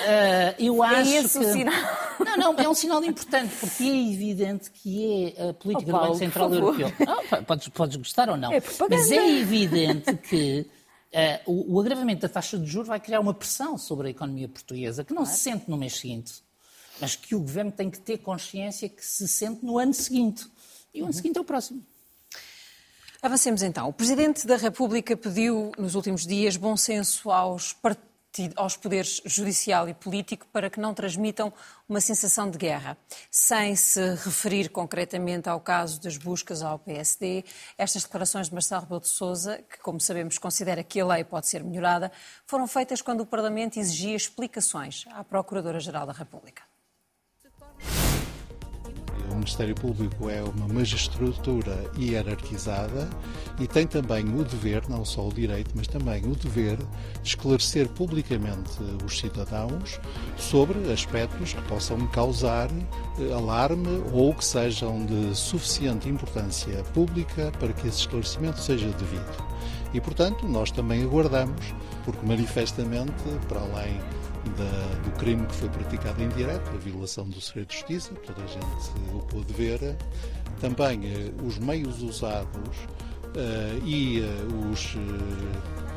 eu é acho é esse que... O sinal. Não, não, é um sinal importante, porque é evidente que é a política oh, Paulo, do Banco Central Europeu. Não, podes, podes gostar ou não, é mas é evidente que Uh, o, o, agravamento da taxa de juros vai criar uma pressão sobre a economia portuguesa que não claro. se sente no mês seguinte mas que o governo tem que ter consciência que se sente no ano seguinte. E o ano seguinte é o próximo. Avancemos então. O Presidente da República pediu nos últimos dias bom senso aos aos poderes judicial e político para que não transmitam uma sensação de guerra. Sem se referir concretamente ao caso das buscas ao PSD, estas declarações de Marcelo Rebelo de Sousa, que, como sabemos, considera que a lei pode ser melhorada, foram feitas quando o Parlamento exigia explicações à Procuradora-Geral da República. Ministério Público é uma magistratura hierarquizada e tem também o dever, não só o direito, mas também o dever de esclarecer publicamente os cidadãos sobre aspectos que possam causar eh, alarme ou que sejam de suficiente importância pública para que esse esclarecimento seja devido. E, portanto, nós também aguardamos, porque manifestamente, para além da, do crime que foi praticado em direto, a violação do segredo de justiça, toda a gente o pôde ver, também eh, os meios usados eh, e eh, os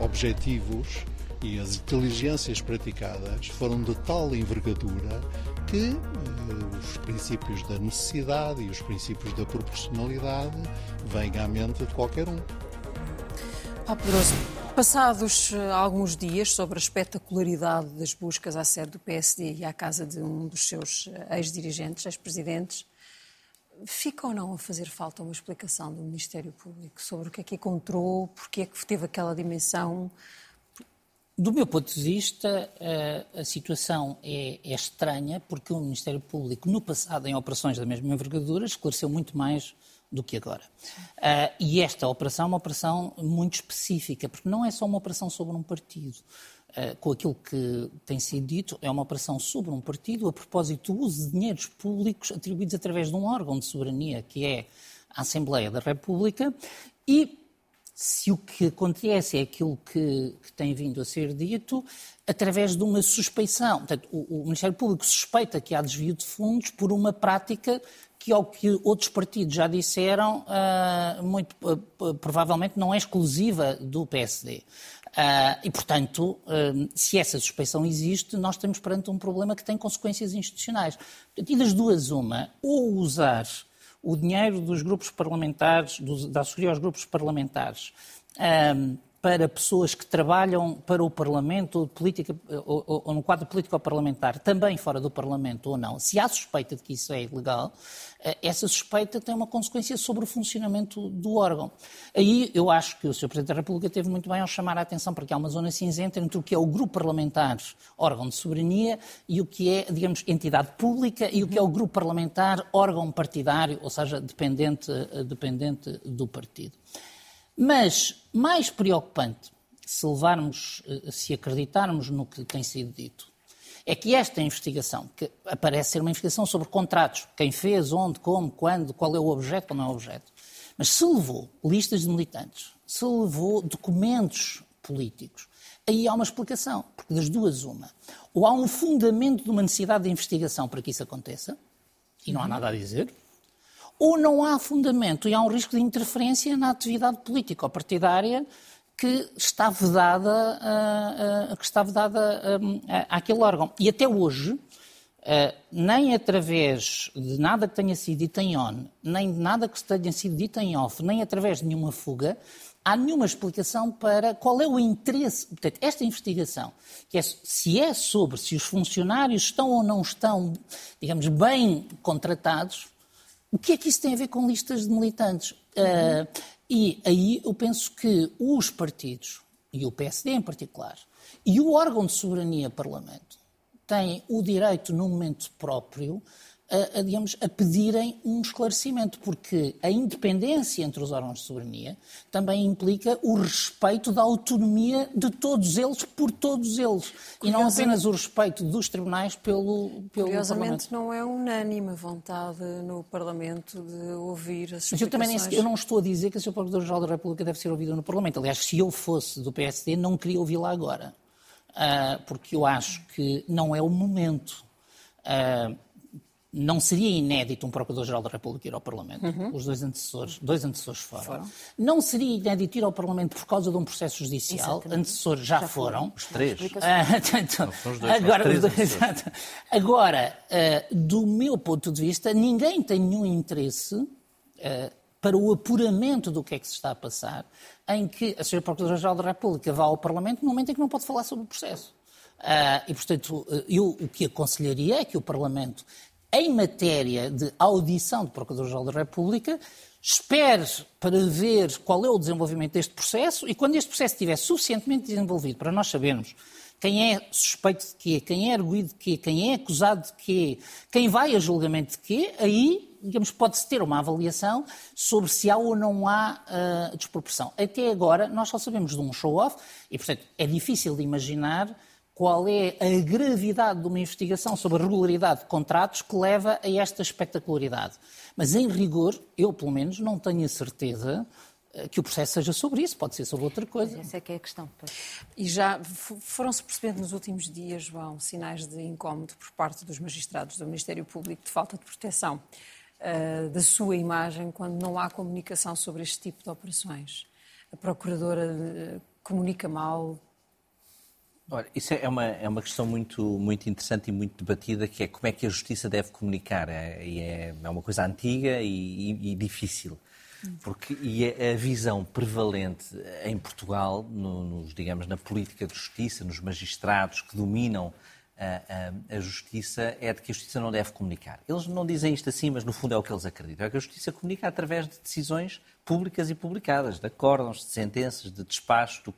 objetivos e as inteligências praticadas foram de tal envergadura que os princípios da necessidade e os princípios da proporcionalidade vêm à mente de qualquer um. Poderoso. Passados eh, alguns dias sobre a espetacularidade das buscas à sede do PSD e à casa de um dos seus eh, ex-dirigentes, ex-presidentes, fica ou não a fazer falta uma explicação do Ministério Público sobre o que é que encontrou, porque é que teve aquela dimensão? Do meu ponto de vista, eh, a situação é, é estranha, porque o Ministério Público, no passado, em operações da mesma envergadura, esclareceu muito mais do que agora. Uh, e esta operação é uma operação muito específica, porque não é só uma operação sobre um partido. Uh, com aquilo que tem sido dito, é uma operação sobre um partido a propósito do uso de dinheiros públicos atribuídos através de um órgão de soberania, que é a Assembleia da República, e se o que acontece é aquilo que, que, tem vindo a ser dito, através de uma suspeição. Portanto, o, o, Ministério Público suspeita que há desvio de fundos por uma prática que, ao que outros partidos já disseram, uh, muito uh, provavelmente não é exclusiva do PSD. Uh, e, portanto, se essa suspeição existe, nós estamos perante um problema que tem consequências institucionais. Portanto, e das duas, uma, ou usar o dinheiro dos grupos parlamentares, dos, da assessoria aos grupos parlamentares, para pessoas que trabalham para o Parlamento ou, política, ou, ou, ou no quadro político-parlamentar, também fora do Parlamento ou não, se há suspeita de que isso é ilegal, eh, essa suspeita tem uma consequência sobre o funcionamento do órgão. Aí eu acho que o Sr. Presidente da República teve muito bem ao chamar a atenção para que há uma zona cinzenta entre o que é o grupo parlamentar, órgão de soberania, e o que é, digamos, entidade pública, e o que é o grupo parlamentar, órgão partidário, ou seja, dependente, eh, dependente do partido. Mas mais preocupante, se levarmos, eh, se acreditarmos no que tem sido dito, é que esta investigação, que aparece ser uma investigação sobre contratos, quem fez, onde, como, quando, qual é o objeto, qual não é o objeto, mas se levou listas de militantes, se levou documentos políticos, aí há uma explicação, porque das duas, uma. Ou há um fundamento de uma necessidade de investigação para que isso aconteça, e não há nada a dizer, ou não há fundamento e há um risco de interferência na atividade política ou partidária que está vedada, uh, uh, que está vedada uh, àquele órgão. E até hoje, nem através de nada que tenha sido dito em on, nem de nada que tenha sido dito em off, nem através de nenhuma fuga, há nenhuma explicação para qual é o interesse. Portanto, esta investigação, que é, se é sobre se os funcionários estão ou não estão, digamos, bem contratados, o que é que isso tem a ver com listas de militantes? Uh, e aí eu penso que os partidos, e o PSD em particular, e o órgão de soberania Parlamento, têm o direito, num momento próprio, a, a, digamos, a pedirem um esclarecimento, porque a independência entre os órgãos de soberania também implica o respeito da autonomia de todos eles por todos eles. E não apenas o respeito dos tribunais pelo, pelo Curiosamente, não é unânime a vontade no Parlamento de ouvir as Mas eu também nem, eu não estou a dizer que o Sr. Procurador-Geral da República deve ser ouvido no Parlamento. Aliás, se eu fosse do PSD, não queria ouvi-la agora. Uh, porque eu acho que não é o momento. Uh, não seria inédito um Procurador-Geral da República ir ao Parlamento. Uhum. Os dois antecessores, dois antecessores foram. foram. Não seria inédito ir ao Parlamento por causa de um processo judicial. Exatamente. Antecessores já, já foram. foram. Os três. Ah, então, os dois, agora, os dois, agora uh, do meu ponto de vista, ninguém tem nenhum interesse uh, para o apuramento do que é que se está a passar, em que a Sra. Procuradora-Geral da República vá ao Parlamento no momento em que não pode falar sobre o processo. Uh, e, portanto, eu o que aconselharia é que o Parlamento em matéria de audição do Procurador-Geral da República, espere para ver qual é o desenvolvimento deste processo e quando este processo estiver suficientemente desenvolvido para nós sabermos quem é suspeito de quê, quem é arguído de quê, quem é acusado de quê, quem vai a julgamento de quê, aí, digamos, pode-se ter uma avaliação sobre se há ou não há uh, desproporção. Até agora, nós só sabemos de um show-off e, portanto, é difícil de imaginar qual é a gravidade de uma investigação sobre a regularidade de contratos que leva a esta espetacularidade. Mas, em rigor, eu, pelo menos, não tenho a certeza eh, que o processo seja sobre isso, pode ser sobre outra coisa. Essa é que é a questão. E já foram-se percebendo nos últimos dias, João, sinais de incómodo por parte dos magistrados do Ministério Público de falta de proteção uh, da sua imagem quando não há comunicação sobre este tipo de operações. A Procuradora uh, comunica mal, Olha, isso é uma, é uma questão muito, muito interessante e muito debatida, que é como é que a justiça deve comunicar. É, é, é uma coisa antiga e, e, e difícil. Porque, e a, visão prevalente em Portugal, no, nos, digamos, na política de justiça, nos magistrados que dominam a, a, a, justiça, é de que a justiça não deve comunicar. Eles não dizem isto assim, mas no fundo é o que eles acreditam. É que a justiça comunica através de decisões públicas e publicadas, de acórdãos, de sentenças, de despachos,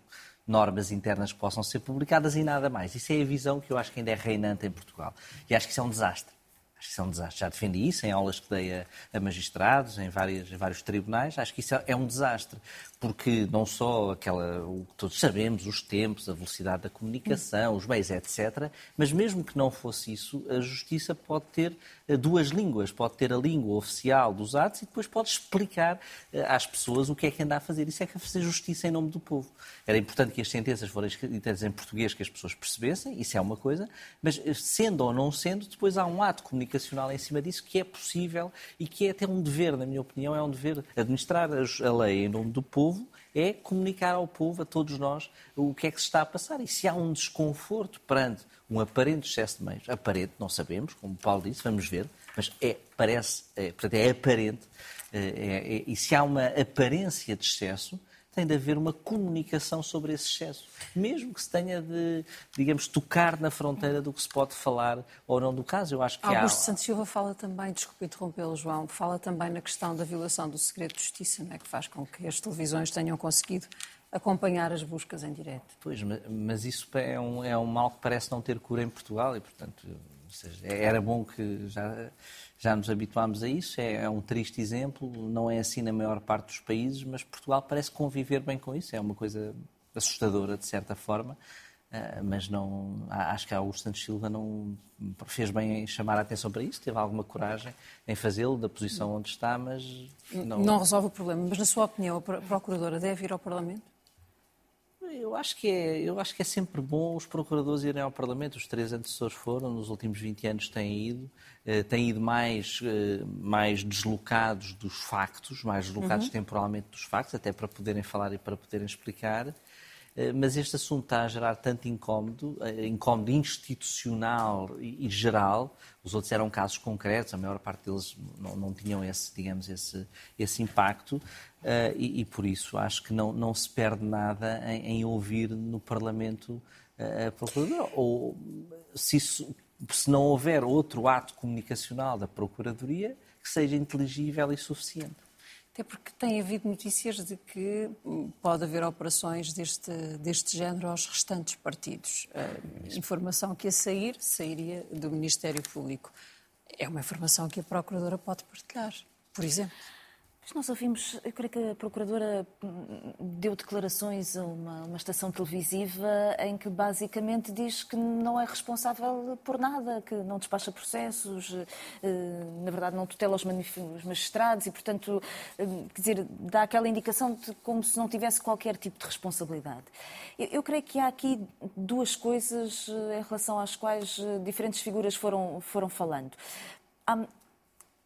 normas internas que possam ser publicadas e nada mais. Isso é a visão que eu acho que ainda é reinante em Portugal. E acho que isso é um desastre. Acho que isso é um desastre. Já defendi isso em aulas que dei a, a magistrados, em, várias, em vários tribunais. Acho que isso é, é um desastre porque não só aquela, o que todos sabemos, os tempos, a velocidade da comunicação, os meios, etc., mas mesmo que não fosse isso, a justiça pode ter eh, duas línguas, pode ter a língua oficial dos atos e depois pode explicar eh, às pessoas o que é que anda a fazer. Isso é que é fazer justiça em nome do povo. Era importante que as sentenças fossem escritas em português, que as pessoas percebessem, isso é uma coisa, mas eh, sendo ou não sendo, depois há um ato comunicacional em cima disso que é possível e que é até um dever, na minha opinião, é um dever administrar a lei em nome do povo povo é comunicar ao povo, a todos nós, o que é que se está a passar. E se há um desconforto perante um aparente excesso de meios, aparente, não sabemos, como Paulo disse, vamos ver, mas é, parece, é, portanto, é aparente, é, é, e se há uma aparência de excesso, tem de haver uma comunicação sobre esse excesso. Mesmo que se tenha de, digamos, tocar na fronteira do que se pode falar ou não do caso. Eu acho que Augusto há... Santos Silva fala também, desculpe interrompê-lo, João, fala também na questão da violação do segredo de justiça, não é? que faz com que as televisões tenham conseguido acompanhar as buscas em direto. Pois, mas isso é um, é um mal que parece não ter cura em Portugal e, portanto, seja, era bom que já já nos habituámos a isso, é, é, um triste exemplo, não é assim na maior parte dos países, mas Portugal parece conviver bem com isso, é uma coisa assustadora de certa forma, uh, mas não, acho que Augusto Santos Silva não fez bem em chamar a atenção para isso, teve alguma coragem em fazê-lo da posição onde está, mas não... Não resolve o problema, mas na sua opinião a Procuradora deve ir ao Parlamento? Eu acho, que é, eu acho que é sempre bom os procuradores irem ao Parlamento. Os três antecessores foram, nos últimos 20 anos têm ido. Eh, têm ido mais, eh, mais deslocados dos factos, mais deslocados uhum. temporalmente dos factos, até para poderem falar e para poderem explicar. Eh, mas este assunto está a gerar tanto incómodo, incómodo institucional e, geral. Os outros eram casos concretos, a maior parte deles não, não tinham esse, digamos, esse, esse impacto. E, e, por isso acho que não, não se perde nada em, em ouvir no Parlamento a Procuradora. Ou se isso se não houver outro ato comunicacional da Procuradoria que seja inteligível e suficiente. Até porque tem havido notícias de que pode haver operações deste, deste género aos restantes partidos. A informação que ia sair, sairia do Ministério Público. É uma informação que a Procuradora pode partilhar, por exemplo. Nós ouvimos, eu creio que a Procuradora deu declarações a uma, uma, estação televisiva em que basicamente diz que não é responsável por nada, que não despacha processos, eh, na verdade não tutela os magistrados e, portanto, eh, quer dizer, dá aquela indicação de como se não tivesse qualquer tipo de responsabilidade. Eu, eu creio que há aqui duas coisas eh, em relação às quais diferentes figuras foram, foram falando. Há,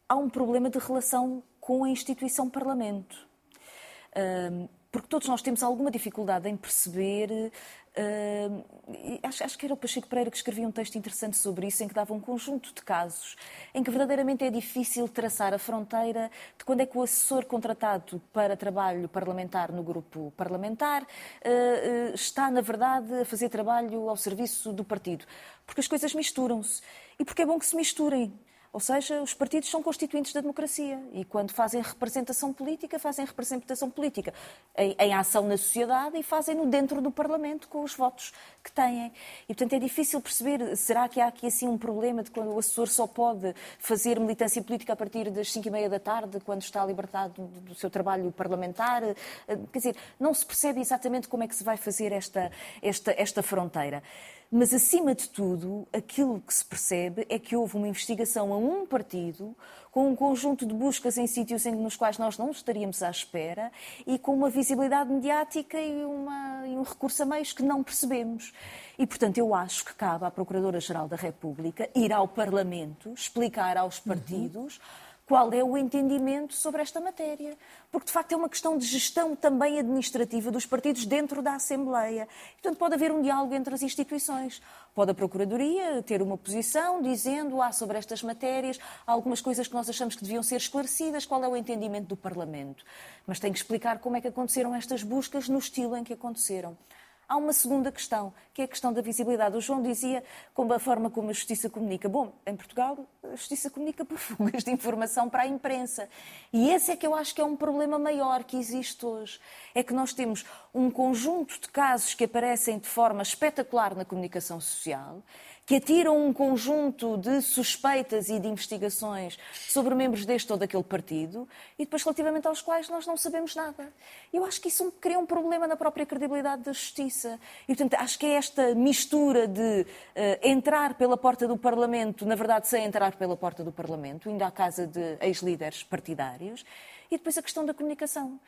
há um problema de relação com a instituição Parlamento. porque todos nós temos alguma dificuldade em perceber. acho, acho, que era o Pacheco Pereira que escrevia um texto interessante sobre isso, em que dava um conjunto de casos em que verdadeiramente é difícil traçar a fronteira de quando é que o assessor contratado para trabalho parlamentar no grupo parlamentar uh, está, na verdade, a fazer trabalho ao serviço do partido. Porque as coisas misturam-se. E porque é bom que se misturem. Ou seja, os partidos são constituintes da democracia e quando fazem representação política, fazem representação política em, em ação na sociedade e fazem-no dentro do Parlamento com os votos que têm. E, portanto, é difícil perceber, será que há aqui assim um problema de quando o assessor só pode fazer militância política a partir das cinco e meia da tarde, quando está libertado do seu trabalho parlamentar? Quer dizer, não se percebe exatamente como é que se vai fazer esta, esta, esta fronteira. Mas, acima de tudo, aquilo que se percebe é que houve uma investigação a um partido, com um conjunto de buscas em sítios nos quais nós não estaríamos à espera e com uma visibilidade mediática e, uma, e um recurso a meios que não percebemos. E, portanto, eu acho que cabe à Procuradora-Geral da República ir ao Parlamento, explicar aos partidos. Uhum qual é o entendimento sobre esta matéria. Porque, de facto, é uma questão de gestão também administrativa dos partidos dentro da Assembleia. Portanto, pode haver um diálogo entre as instituições. Pode a Procuradoria ter uma posição dizendo, ah, sobre estas matérias, algumas coisas que nós achamos que deviam ser esclarecidas, qual é o entendimento do Parlamento. Mas tem que explicar como é que aconteceram estas buscas no estilo em que aconteceram. Há uma segunda questão, que é a questão da visibilidade. O João dizia como a forma como a justiça comunica. Bom, em Portugal, a justiça comunica por fugas de informação para a imprensa. E esse é que eu acho que é um problema maior que existe hoje. É que nós temos um conjunto de casos que aparecem de forma espetacular na comunicação social que atiram um conjunto de suspeitas e de investigações sobre membros deste ou daquele partido e depois relativamente aos quais nós não sabemos nada. Eu acho que isso cria um problema na própria credibilidade da justiça. E, portanto, acho que é esta mistura de uh, entrar pela porta do Parlamento, na verdade, sem entrar pela porta do Parlamento, indo à casa de ex-líderes partidários, e depois a questão da comunicação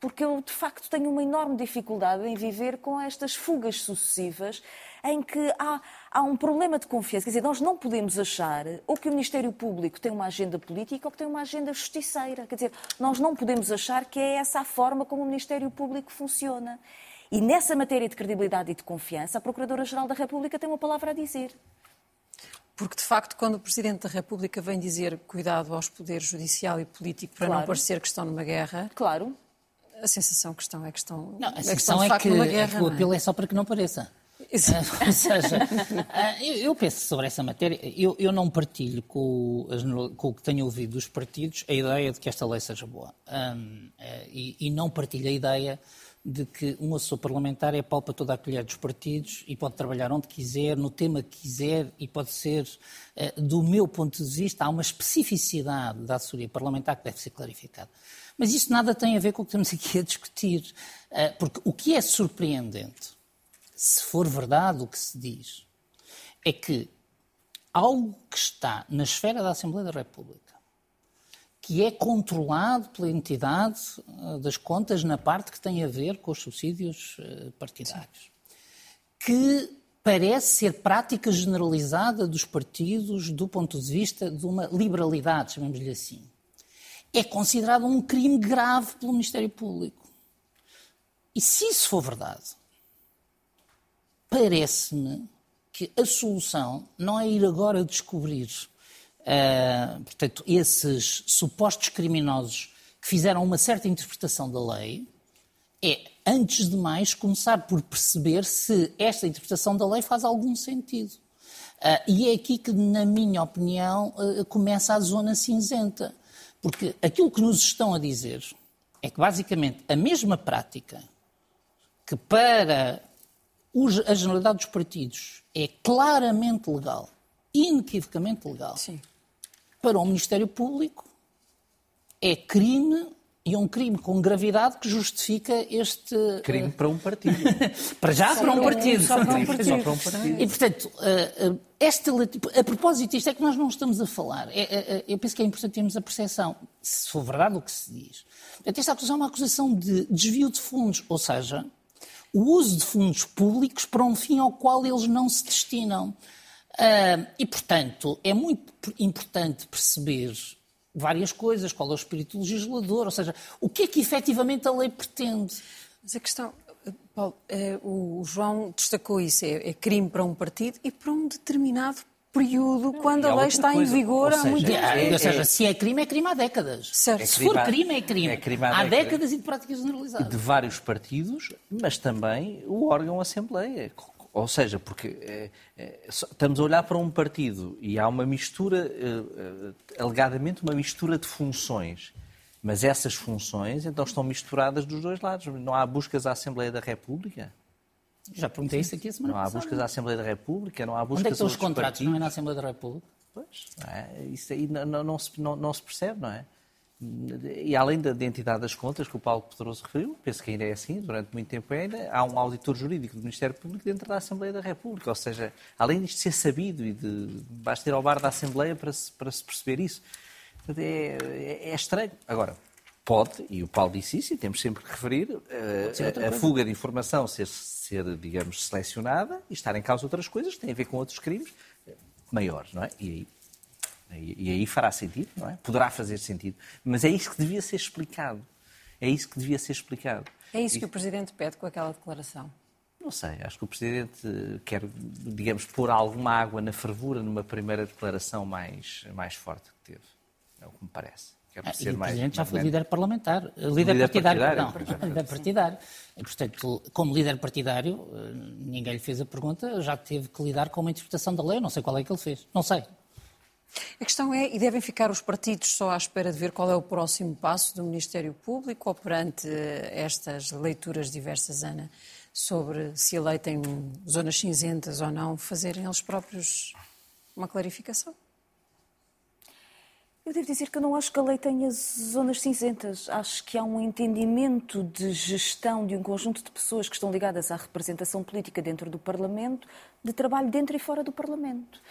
porque eu de facto tenho uma enorme dificuldade em viver com estas fugas sucessivas em que há, há um problema de confiança. Quer dizer, nós não podemos achar ou que o Ministério Público tem uma agenda política ou que tem uma agenda justiceira. Quer dizer, nós não podemos achar que é essa a forma como o Ministério Público funciona. E nessa matéria de credibilidade e de confiança, a Procuradora-Geral da República tem uma palavra a dizer. Porque, de facto, quando o Presidente da República vem dizer cuidado aos poderes judicial e político para claro. não parecer que estão numa guerra. Claro. A sensação que estão é que estão. Não, a é sensação é, que, é que o apelo é? é só para que não pareça. Ou seja, uh, eu, penso sobre essa matéria, eu, eu não partilho com, com, o que tenho ouvido dos partidos a ideia de que esta lei seja boa. Um, uh, e, e, não partilho a ideia de que um assessor parlamentar é pau para toda a colher dos partidos e pode trabalhar onde quiser, no tema que quiser e pode ser, do meu ponto de vista, há uma especificidade da assessoria parlamentar que deve ser clarificada. Mas isso nada tem a ver com o que estamos aqui a discutir, porque o que é surpreendente se for verdade o que se diz, é que algo que está na esfera da Assembleia da República, que é controlado pela entidade das contas na parte que tem a ver com os subsídios partidários. Que parece ser prática generalizada dos partidos do ponto de vista de uma liberalidade, chamemos-lhe assim. É considerado um crime grave pelo Ministério Público. E se isso for verdade, parece-me que a solução não é ir agora descobrir uh, portanto, esses supostos criminosos que fizeram uma certa interpretação da lei, é, antes de mais, começar por perceber se esta interpretação da lei faz algum sentido. Uh, e é aqui que, na minha opinião, uh, começa a zona cinzenta. Porque aquilo que nos estão a dizer é que, basicamente, a mesma prática que para a generalidade dos partidos é claramente legal, inequivocamente legal, Sim. para o Ministério Público é crime e um crime com gravidade que justifica este. Crime uh... para um partido. para já para um partido. Só para um partido. Só para um partido. E, portanto, uh, esta, a propósito disto é que nós não estamos a falar. É, é, eu penso que é importante termos a percepção, se for verdade o que se diz. Esta acusação é uma acusação de desvio de fundos, ou seja, o uso de fundos públicos para um fim ao qual eles não se destinam. Uh, e, portanto, é muito importante perceber várias coisas, qual é o espírito legislador, ou seja, o que é que efetivamente a lei pretende. Mas a questão, Paulo, é, o João destacou isso, é, é, crime para um partido e para um determinado período, quando a lei está coisa. em vigor há muito tempo. É, ou seja, se é crime, é crime há décadas. Certo. se for crime, é crime. É crime há, há décadas. e de prática generalizada. De vários partidos, mas também o órgão Assembleia. Ou seja, porque é, é, estamos a olhar para um partido e há uma mistura, é, alegadamente uma mistura de funções. Mas essas funções, então, estão misturadas dos dois lados. Não há buscas à Assembleia da República? Já perguntei isso aqui a semana Não há buscas à Assembleia da República, não há buscas Onde é que estão os contratos? Partidos. Não é na Assembleia da República? Pois, é, isso aí não, não, não, se, não, não se percebe, não é? E além da identidade das contas que o Paulo Pedroso referiu, penso que ainda é assim, durante muito tempo ainda, há um auditor jurídico do Ministério Público dentro da Assembleia da República. Ou seja, além disto ser sabido e de basta ir ao bar da Assembleia para se, para se perceber isso. É, é, é estranho. Agora, pode, e o Paulo disse isso, e temos sempre que referir, a, a fuga de informação ser, ser, digamos, selecionada e estar em causa outras coisas que têm a ver com outros crimes maiores, não é? E aí e aí fará sentido, não é? Poderá fazer sentido. Mas é isso que devia ser explicado. É isso que devia ser explicado. É isso que o Presidente pede com aquela declaração? Não sei, acho que o Presidente quer, digamos, pôr alguma água na fervura numa primeira declaração mais, mais forte que teve. É o que me parece. Quer ah, ser o mais, Presidente já foi líder parlamentar, líder, líder partidário, partidário, não, líder partidário. E, portanto, como líder partidário, eh, ninguém lhe fez a pergunta, já teve que lidar com uma interpretação da lei, não sei qual é que ele fez, não sei. A questão é, e devem ficar os partidos só à espera de ver qual é o próximo passo do Ministério Público ou perante eh, estas leituras diversas, Ana, sobre se a lei tem zonas cinzentas ou não, fazerem eles próprios uma clarificação? Eu devo dizer que eu não acho que a lei tenha zonas cinzentas. Acho que há um entendimento de gestão de um conjunto de pessoas que estão ligadas à representação política dentro do Parlamento, de trabalho dentro e fora do Parlamento.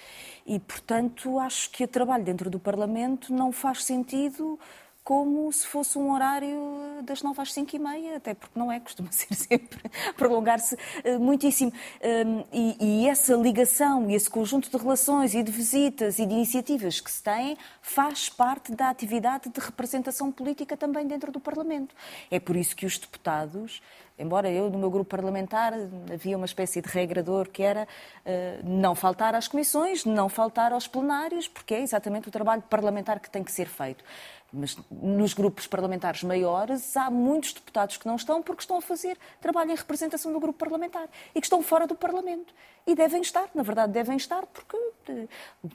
E, portanto, acho que o trabalho dentro do Parlamento não faz sentido como se fosse um horário das nove às cinco e meia, até porque não é, costuma ser sempre prolongar-se uh, muitíssimo. Um, e, e, essa ligação e esse conjunto de relações e de visitas e de iniciativas que se têm faz parte da atividade de representação política também dentro do Parlamento. É por isso que os deputados embora eu, no meu grupo parlamentar, havia uma espécie de regrador que era uh, não faltar às comissões, não faltar aos plenários, porque é exatamente o trabalho parlamentar que tem que ser feito. Mas nos grupos parlamentares maiores há muitos deputados que não estão porque estão a fazer trabalho em representação do grupo parlamentar e que estão fora do Parlamento. E devem estar, na verdade, devem estar porque eh,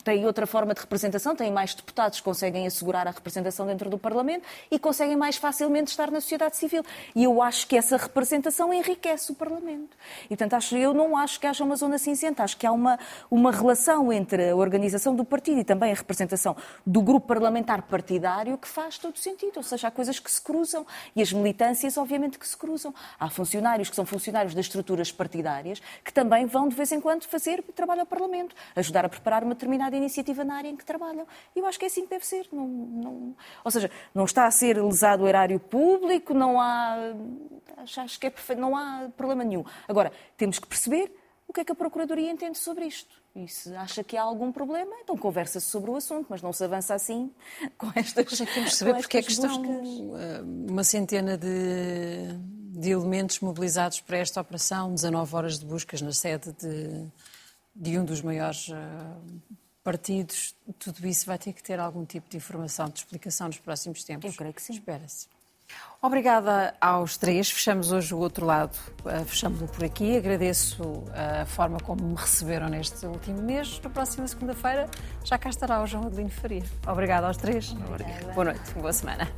têm outra forma de representação, têm mais deputados conseguem assegurar a representação dentro do Parlamento e conseguem mais facilmente estar na sociedade civil. E eu acho que essa representação enriquece o Parlamento. E, portanto, acho, eu não acho que haja uma zona cinzenta, acho que há uma, uma relação entre a organização do partido e também a representação do grupo parlamentar partidário que faz todo sentido. Ou seja, há coisas que se cruzam e as militâncias, obviamente, que se cruzam. Há funcionários que são funcionários das estruturas partidárias que também vão, de vez em quando, fazer trabalho ao Parlamento, ajudar a preparar uma determinada iniciativa na área em que trabalham. E eu acho que é assim que deve ser. Não, não... Ou seja, não está a ser lesado o erário público, não há. Acho que é perfeito, não há problema nenhum. Agora, temos que perceber o que é que a Procuradoria entende sobre isto. E se acha que há algum problema, então conversa-se sobre o assunto, mas não se avança assim com estas Mas é que temos de saber porque é que estão eh, uma centena de, de, elementos mobilizados para esta operação, 19 horas de buscas na sede de, de um dos maiores uh, partidos. Tudo isso vai ter que ter algum tipo de informação, de explicação nos próximos tempos. Eu creio que sim. Espera-se. Obrigada aos três. Fechamos hoje o outro lado, uh, fechamos-lo por aqui. Agradeço a forma como me receberam neste último mês. Na próxima segunda-feira já cá estará o João Adelino Faria. Obrigada aos três. Obrigado. Boa noite, boa semana.